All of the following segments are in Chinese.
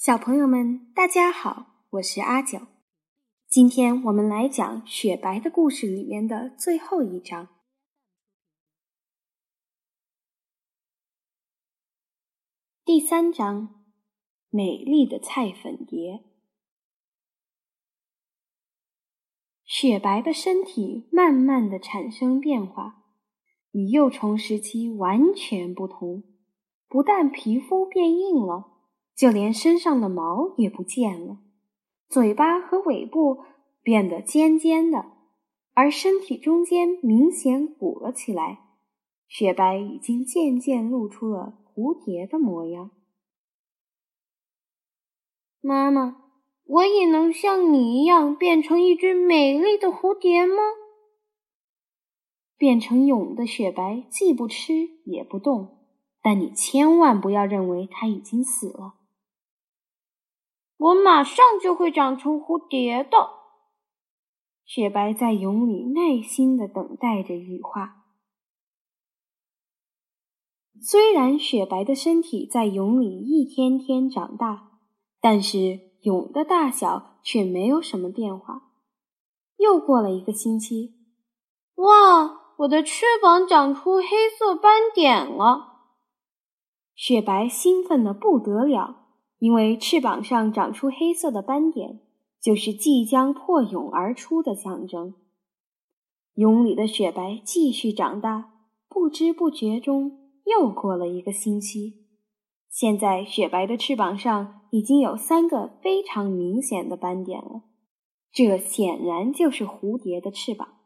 小朋友们，大家好，我是阿九。今天我们来讲雪白的故事里面的最后一章，第三章：美丽的菜粉蝶。雪白的身体慢慢的产生变化，与幼虫时期完全不同。不但皮肤变硬了。就连身上的毛也不见了，嘴巴和尾部变得尖尖的，而身体中间明显鼓了起来。雪白已经渐渐露出了蝴蝶的模样。妈妈，我也能像你一样变成一只美丽的蝴蝶吗？变成蛹的雪白既不吃也不动，但你千万不要认为它已经死了。我马上就会长成蝴蝶的。雪白在蛹里耐心的等待着羽化。虽然雪白的身体在蛹里一天天长大，但是蛹的大小却没有什么变化。又过了一个星期，哇，我的翅膀长出黑色斑点了！雪白兴奋的不得了。因为翅膀上长出黑色的斑点，就是即将破蛹而出的象征。蛹里的雪白继续长大，不知不觉中又过了一个星期。现在，雪白的翅膀上已经有三个非常明显的斑点了，这显然就是蝴蝶的翅膀。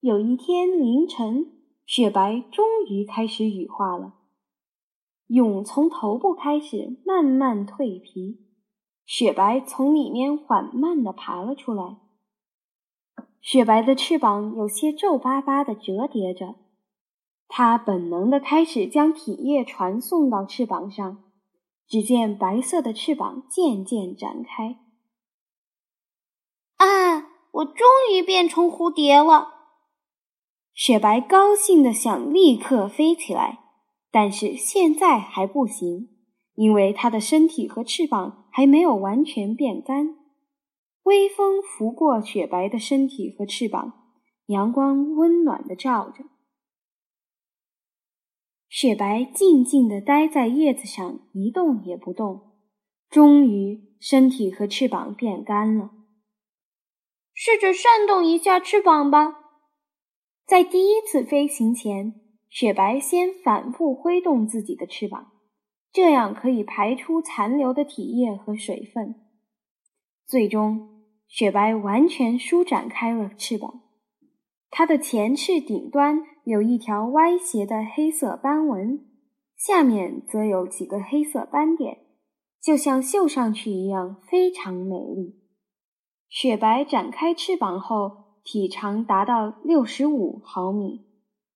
有一天凌晨，雪白终于开始羽化了。蛹从头部开始慢慢蜕皮，雪白从里面缓慢地爬了出来。雪白的翅膀有些皱巴巴地折叠着，它本能地开始将体液传送到翅膀上。只见白色的翅膀渐渐展开。啊！我终于变成蝴蝶了！雪白高兴的想立刻飞起来。但是现在还不行，因为它的身体和翅膀还没有完全变干。微风拂过雪白的身体和翅膀，阳光温暖的照着。雪白静静地待在叶子上，一动也不动。终于，身体和翅膀变干了。试着扇动一下翅膀吧，在第一次飞行前。雪白先反复挥动自己的翅膀，这样可以排出残留的体液和水分。最终，雪白完全舒展开了翅膀。它的前翅顶端有一条歪斜的黑色斑纹，下面则有几个黑色斑点，就像绣上去一样，非常美丽。雪白展开翅膀后，体长达到六十五毫米。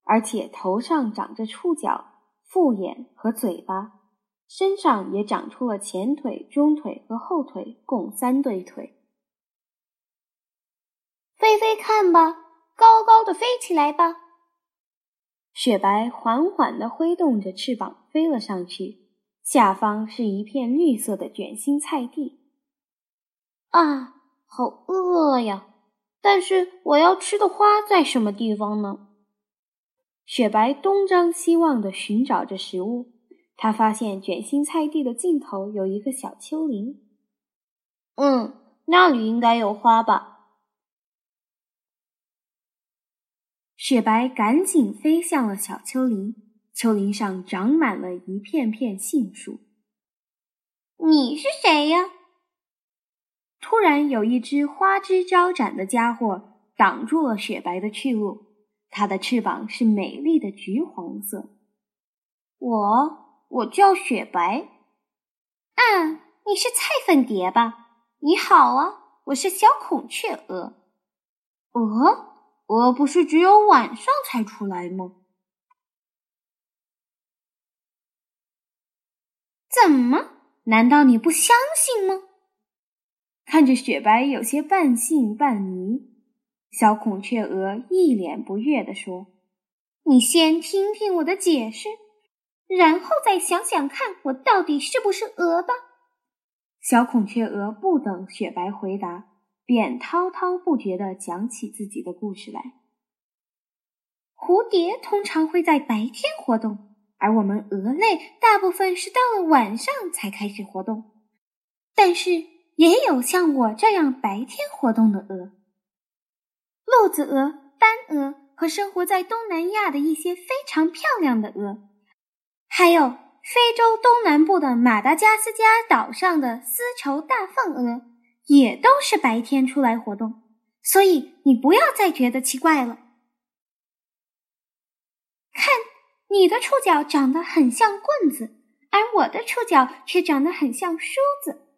而且头上长着触角、复眼和嘴巴，身上也长出了前腿、中腿和后腿，共三对腿。飞飞看吧，高高的飞起来吧！雪白缓缓地挥动着翅膀飞了上去，下方是一片绿色的卷心菜地。啊，好饿呀！但是我要吃的花在什么地方呢？雪白东张西望地寻找着食物，他发现卷心菜地的尽头有一个小丘陵。嗯，那里应该有花吧？雪白赶紧飞向了小丘陵，丘陵上长满了一片片杏树。你是谁呀？突然，有一只花枝招展的家伙挡住了雪白的去路。它的翅膀是美丽的橘黄色。我，我叫雪白。啊，你是菜粉蝶吧？你好啊，我是小孔雀蛾。鹅，鹅不是只有晚上才出来吗？怎么？难道你不相信吗？看着雪白，有些半信半疑。小孔雀鹅一脸不悦地说：“你先听听我的解释。然后再想想看，我到底是不是鹅吧。小孔雀鹅不等雪白回答，便滔滔不绝地讲起自己的故事来。蝴蝶通常会在白天活动，而我们鹅类大部分是到了晚上才开始活动。但是也有像我这样白天活动的鹅，鹿子鹅、斑鹅和生活在东南亚的一些非常漂亮的鹅，还有非洲东南部的马达加斯加岛上的丝绸大凤鹅，也都是白天出来活动。所以你不要再觉得奇怪了。看，你的触角长得很像棍子，而我的触角却长得很像梳子。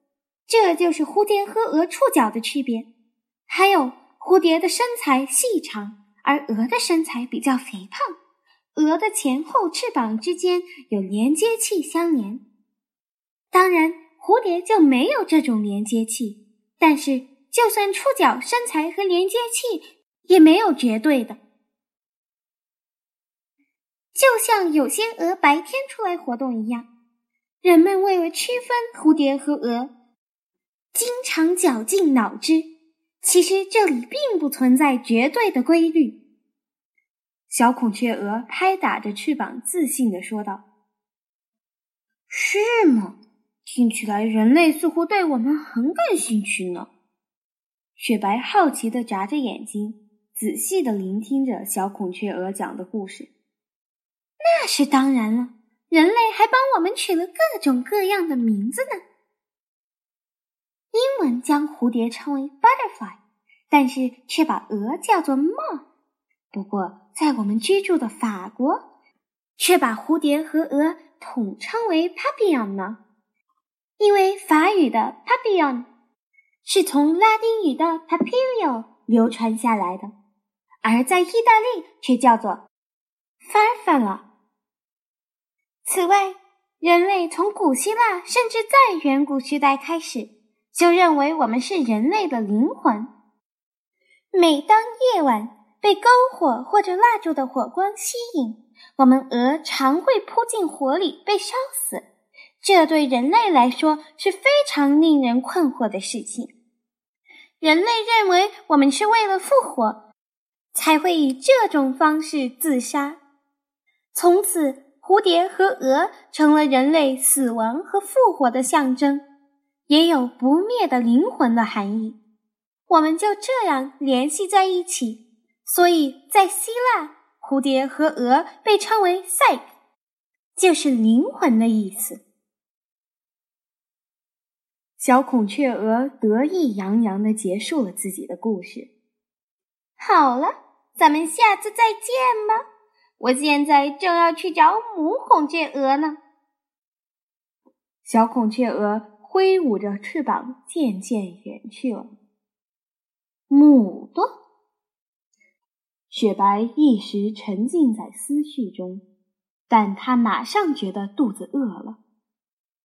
这就是蝴蝶和鹅触角的区别。还有，蝴蝶的身材细长，而鹅的身材比较肥胖。鹅的前后翅膀之间有连接器相连，当然，蝴蝶就没有这种连接器。但是，就算触角、身材和连接器，也没有绝对的。就像有些鹅白天出来活动一样，人们为了区分蝴蝶和鹅。经常绞尽脑汁，其实这里并不存在绝对的规律。小孔雀鹅拍打着翅膀，自信地说道：“是吗？听起来人类似乎对我们很感兴趣呢。”雪白好奇地眨着眼睛，仔细地聆听着小孔雀鹅讲的故事。那是当然了，人类还帮我们取了各种各样的名字呢。英文将蝴蝶称为 butterfly，但是却把鹅叫做 m o。不过，在我们居住的法国，却把蝴蝶和鹅统称为 papillon 呢。因为法语的 papillon 是从拉丁语的 papilio 流传下来的，而在意大利却叫做 farfalla。此外，人类从古希腊甚至在远古时代开始。就认为我们是人类的灵魂。每当夜晚被篝火或者蜡烛的火光吸引，我们鹅常会扑进火里被烧死。这对人类来说是非常令人困惑的事情。人类认为我们是为了复活，才会以这种方式自杀。从此，蝴蝶和鹅成了人类死亡和复活的象征。也有不灭的灵魂的含义，我们就这样联系在一起。所以在希腊，蝴蝶和鹅被称为 “psyche”，就是灵魂的意思。小孔雀鹅得意洋洋地结束了自己的故事。好了，咱们下次再见吧。我现在正要去找母孔雀鹅呢。小孔雀鹅。挥舞着翅膀，渐渐远去了。母的，雪白一时沉浸在思绪中，但他马上觉得肚子饿了。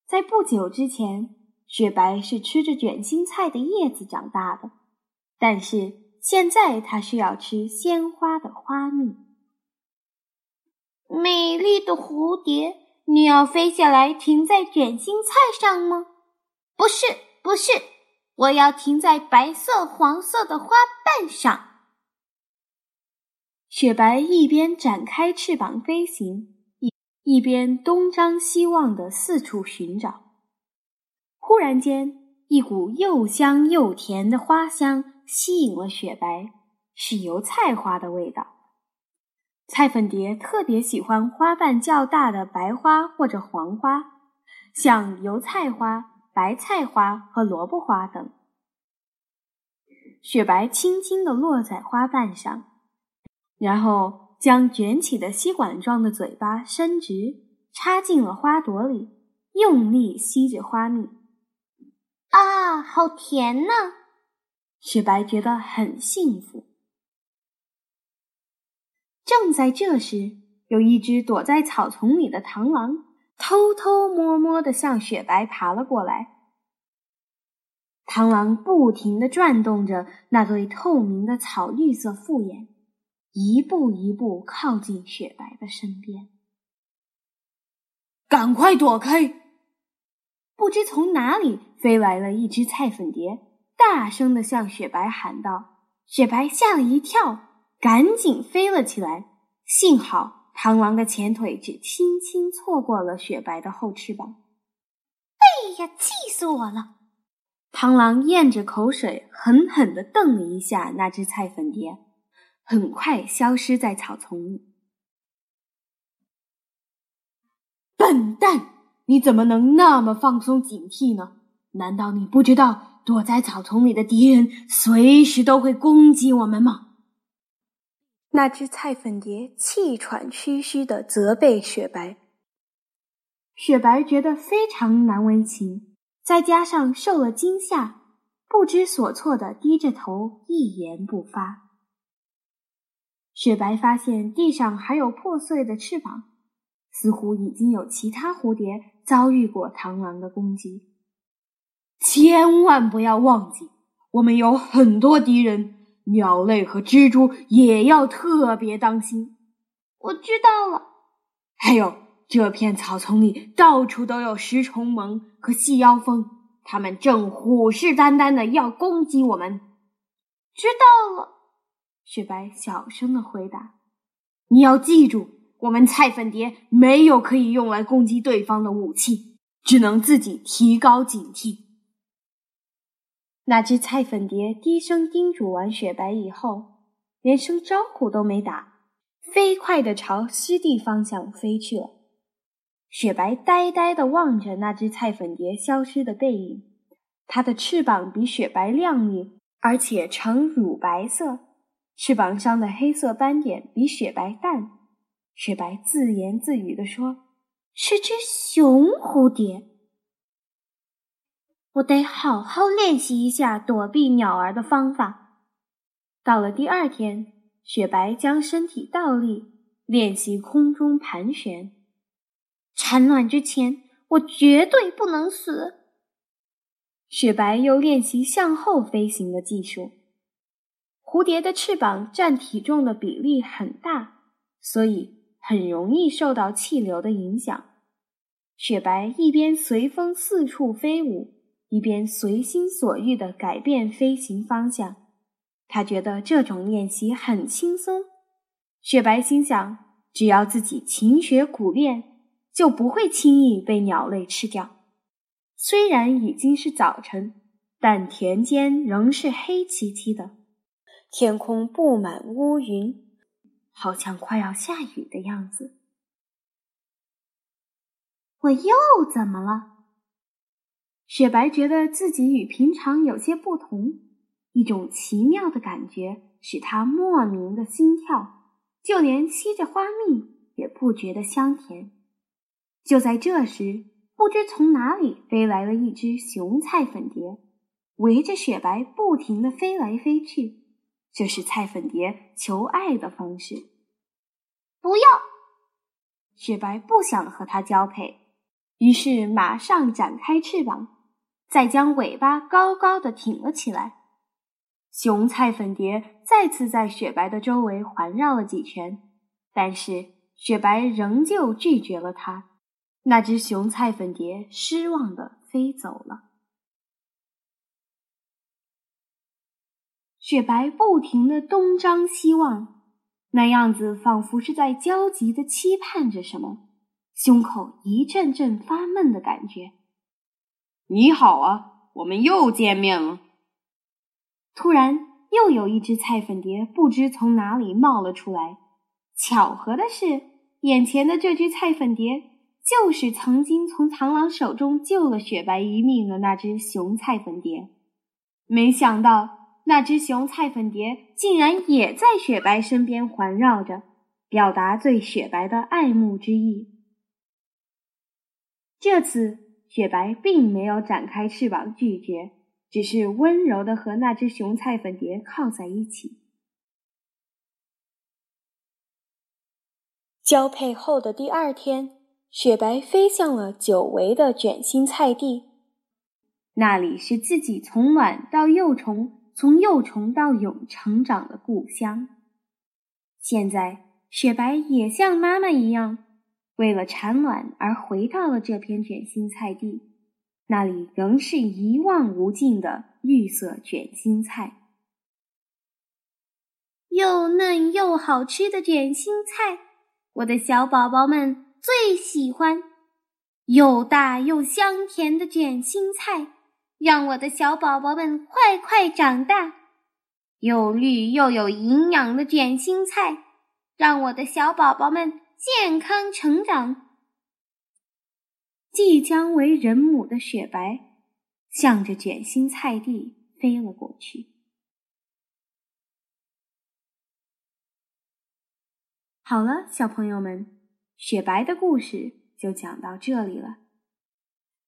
在不久之前，雪白是吃着卷心菜的叶子长大的，但是现在他需要吃鲜花的花蜜。美丽的蝴蝶，你要飞下来停在卷心菜上吗？不是，不是，我要停在白色、黄色的花瓣上。雪白一边展开翅膀飞行，一一边东张西望的四处寻找。忽然间，一股又香又甜的花香吸引了雪白，是油菜花的味道。菜粉蝶特别喜欢花瓣较大的白花或者黄花，像油菜花。白菜花和萝卜花等，雪白轻轻地落在花瓣上，然后将卷起的吸管状的嘴巴伸直，插进了花朵里，用力吸着花蜜。啊，好甜呢！雪白觉得很幸福。正在这时，有一只躲在草丛里的螳螂。偷偷摸摸地向雪白爬了过来。螳螂不停地转动着那对透明的草绿色复眼，一步一步靠近雪白的身边。赶快躲开！不知从哪里飞来了一只菜粉蝶，大声的向雪白喊道：“雪白吓了一跳，赶紧飞了起来。幸好螳螂的前腿只轻轻错过了雪白的后翅膀。哎呀，气死我了！”螳螂咽着口水，狠狠地瞪了一下那只菜粉蝶，很快消失在草丛里。笨蛋！你怎么能那么放松警惕呢？难道你不知道躲在草丛里的敌人随时都会攻击我们吗？那只菜粉蝶气喘吁吁地责备雪白。雪白觉得非常难为情，再加上受了惊吓，不知所措地低着头，一言不发。雪白发现地上还有破碎的翅膀。似乎已经有其他蝴蝶遭遇过螳螂的攻击。千万不要忘记，我们有很多敌人，鸟类和蜘蛛也要特别当心。我知道了。还有，这片草丛里到处都有食虫虻和细腰蜂，它们正虎视眈眈的要攻击我们。知道了，雪白小声的回答。你要记住。我们菜粉蝶没有可以用来攻击对方的武器，只能自己提高警惕。那只菜粉蝶低声叮嘱完雪白以后，连声招呼都没打，飞快地朝湿地方向飞去了。雪白呆呆地望着那只菜粉蝶消失的背影，它的翅膀比雪白亮丽，而且呈乳白色，翅膀上的黑色斑点比雪白淡。雪白自言自语地说：“是只雄蝴蝶，我得好好练习一下躲避鸟儿的方法。”到了第二天，雪白将身体倒立，练习空中盘旋。产卵之前，我绝对不能死。雪白又练习向后飞行的技术。蝴蝶的翅膀占体重的比例很大，所以。很容易受到气流的影响。雪白一边随风四处飞舞，一边随心所欲地改变飞行方向。他觉得这种练习很轻松。雪白心想，只要自己勤学苦练，就不会轻易被鸟类吃掉。虽然已经是早晨，但田间仍是黑漆漆的，天空布满乌云。好像快要下雨的样子。我又怎么了？雪白觉得自己与平常有些不同，一种奇妙的感觉使他莫名的心跳，就连吸着花蜜也不觉得香甜。就在这时，不知从哪里飞来了一只雄菜粉蝶，围着雪白不停的飞来飞去。这是菜粉蝶求爱的方式。不要，雪白不想和它交配，于是马上展开翅膀，再将尾巴高高的挺了起来。雄菜粉蝶再次在雪白的周围环绕了几圈，但是雪白仍旧拒绝了它。那只雄菜粉蝶失望的飞走了。雪白不停的东张西望，那样子仿佛是在焦急的期盼着什么，胸口一阵阵发闷的感觉。你好啊，我们又见面了。突然，又有一只菜粉蝶不知从哪里冒了出来。巧合的是，眼前的这只菜粉蝶就是曾经从螳螂手中救了雪白一命的那只雄菜粉蝶。没想到。那只雄菜粉蝶竟然也在雪白身边环绕着，表达对雪白的爱慕之意。这次，雪白并没有展开翅膀拒绝，只是温柔的和那只雄菜粉蝶靠在一起。交配后的第二天，雪白飞向了久违的卷心菜地，那里是自己从卵到幼虫。从幼虫到蛹成长的故乡。现在，雪白也像妈妈一样，为了产卵而回到了这片卷心菜地，那里仍是一望无尽的绿色卷心菜，又嫩又好吃的卷心菜，我的小宝宝们最喜欢。又大又香甜的卷心菜，让我的小宝宝们快快长大；又绿又有营养的卷心菜，让我的小宝宝们。健康成长。即将为人母的雪白，向着卷心菜地飞了过去。好了，小朋友们，雪白的故事就讲到这里了。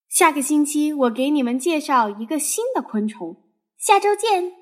下个星期我给你们介绍一个新的昆虫。下周见。